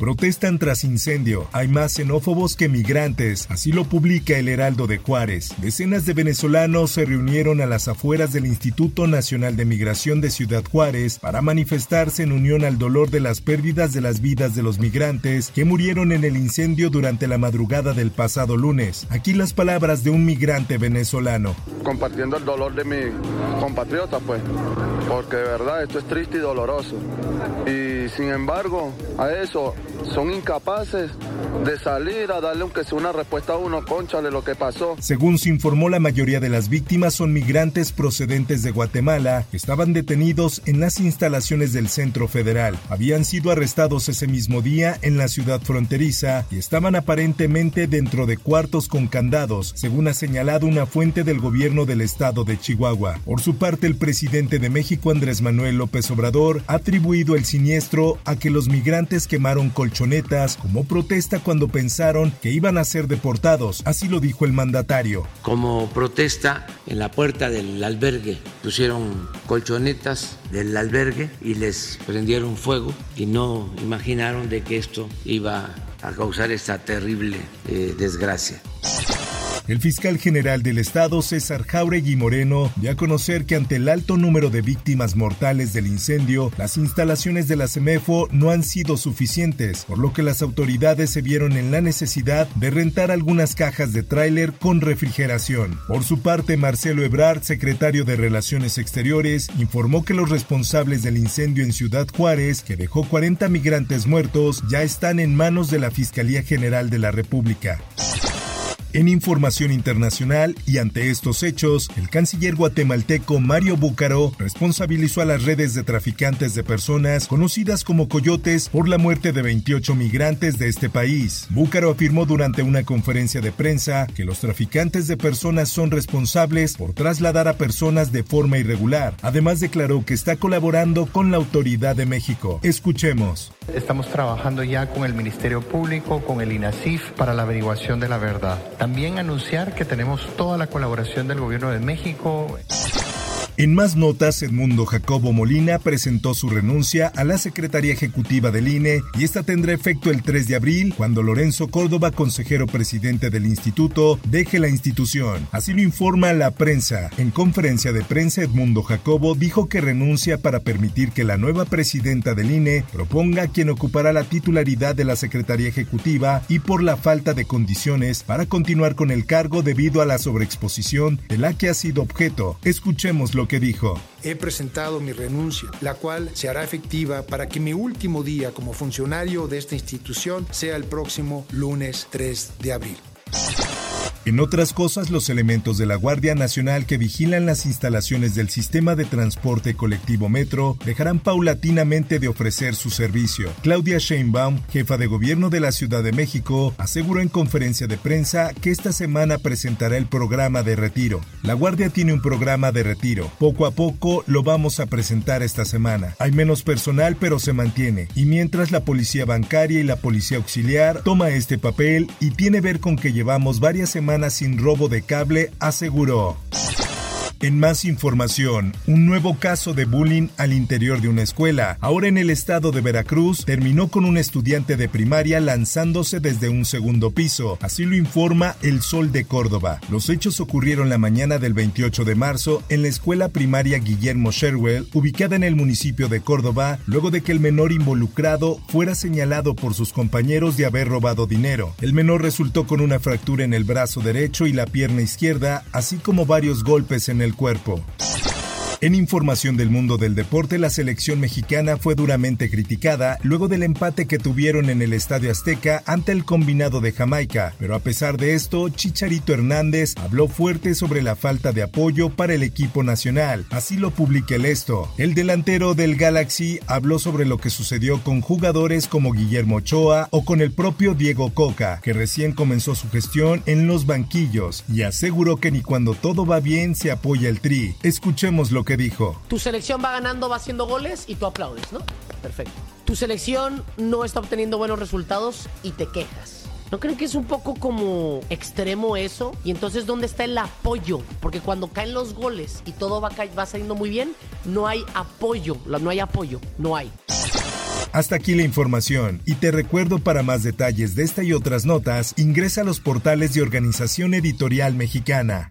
Protestan tras incendio. Hay más xenófobos que migrantes. Así lo publica el Heraldo de Juárez. Decenas de venezolanos se reunieron a las afueras del Instituto Nacional de Migración de Ciudad Juárez para manifestarse en unión al dolor de las pérdidas de las vidas de los migrantes que murieron en el incendio durante la madrugada del pasado lunes. Aquí las palabras de un migrante venezolano. Compartiendo el dolor de mi compatriota, pues, porque de verdad esto es triste y doloroso. Y sin embargo, a eso son incapaces de salir a darle aunque sea una respuesta a uno, conchale lo que pasó. Según se informó, la mayoría de las víctimas son migrantes procedentes de Guatemala que estaban detenidos en las instalaciones del Centro Federal. Habían sido arrestados ese mismo día en la ciudad fronteriza y estaban aparentemente dentro de cuartos con candados, según ha señalado una fuente del gobierno del estado de Chihuahua. Por su parte, el presidente de México, Andrés Manuel López Obrador, ha atribuido el siniestro a que los migrantes quemaron colchonetas como protesta cuando pensaron que iban a ser deportados, así lo dijo el mandatario. Como protesta en la puerta del albergue pusieron colchonetas del albergue y les prendieron fuego y no imaginaron de que esto iba a causar esta terrible eh, desgracia. El fiscal general del estado, César Jauregui Moreno, dio a conocer que ante el alto número de víctimas mortales del incendio, las instalaciones de la CEMEFO no han sido suficientes, por lo que las autoridades se vieron en la necesidad de rentar algunas cajas de tráiler con refrigeración. Por su parte, Marcelo Ebrard, secretario de Relaciones Exteriores, informó que los responsables del incendio en Ciudad Juárez, que dejó 40 migrantes muertos, ya están en manos de la Fiscalía General de la República. En información internacional y ante estos hechos, el canciller guatemalteco Mario Búcaro responsabilizó a las redes de traficantes de personas conocidas como coyotes por la muerte de 28 migrantes de este país. Búcaro afirmó durante una conferencia de prensa que los traficantes de personas son responsables por trasladar a personas de forma irregular. Además declaró que está colaborando con la autoridad de México. Escuchemos. Estamos trabajando ya con el Ministerio Público, con el INASIF para la averiguación de la verdad. También anunciar que tenemos toda la colaboración del Gobierno de México. En más notas, Edmundo Jacobo Molina presentó su renuncia a la Secretaría Ejecutiva del INE y esta tendrá efecto el 3 de abril cuando Lorenzo Córdoba, consejero presidente del instituto, deje la institución. Así lo informa la prensa. En conferencia de prensa, Edmundo Jacobo dijo que renuncia para permitir que la nueva presidenta del INE proponga quien ocupará la titularidad de la Secretaría Ejecutiva y por la falta de condiciones para continuar con el cargo debido a la sobreexposición de la que ha sido objeto. Escuchemos lo que dijo. He presentado mi renuncia, la cual se hará efectiva para que mi último día como funcionario de esta institución sea el próximo lunes 3 de abril. En otras cosas, los elementos de la Guardia Nacional que vigilan las instalaciones del sistema de transporte colectivo Metro dejarán paulatinamente de ofrecer su servicio. Claudia Sheinbaum, jefa de gobierno de la Ciudad de México, aseguró en conferencia de prensa que esta semana presentará el programa de retiro. La Guardia tiene un programa de retiro. Poco a poco lo vamos a presentar esta semana. Hay menos personal, pero se mantiene. Y mientras la policía bancaria y la policía auxiliar toma este papel y tiene ver con que llevamos varias semanas sin robo de cable, aseguró. En más información, un nuevo caso de bullying al interior de una escuela. Ahora en el estado de Veracruz terminó con un estudiante de primaria lanzándose desde un segundo piso. Así lo informa El Sol de Córdoba. Los hechos ocurrieron la mañana del 28 de marzo en la escuela primaria Guillermo Sherwell, ubicada en el municipio de Córdoba, luego de que el menor involucrado fuera señalado por sus compañeros de haber robado dinero. El menor resultó con una fractura en el brazo derecho y la pierna izquierda, así como varios golpes en el cuerpo. En información del mundo del deporte, la selección mexicana fue duramente criticada luego del empate que tuvieron en el Estadio Azteca ante el combinado de Jamaica, pero a pesar de esto, Chicharito Hernández habló fuerte sobre la falta de apoyo para el equipo nacional, así lo publica el esto. El delantero del Galaxy habló sobre lo que sucedió con jugadores como Guillermo Ochoa o con el propio Diego Coca, que recién comenzó su gestión en los banquillos y aseguró que ni cuando todo va bien se apoya el tri. Escuchemos lo que dijo. Tu selección va ganando, va haciendo goles y tú aplaudes, ¿no? Perfecto. Tu selección no está obteniendo buenos resultados y te quejas. ¿No creen que es un poco como extremo eso? Y entonces, ¿dónde está el apoyo? Porque cuando caen los goles y todo va, va saliendo muy bien, no hay apoyo. No hay apoyo, no hay. Hasta aquí la información y te recuerdo para más detalles de esta y otras notas, ingresa a los portales de Organización Editorial Mexicana.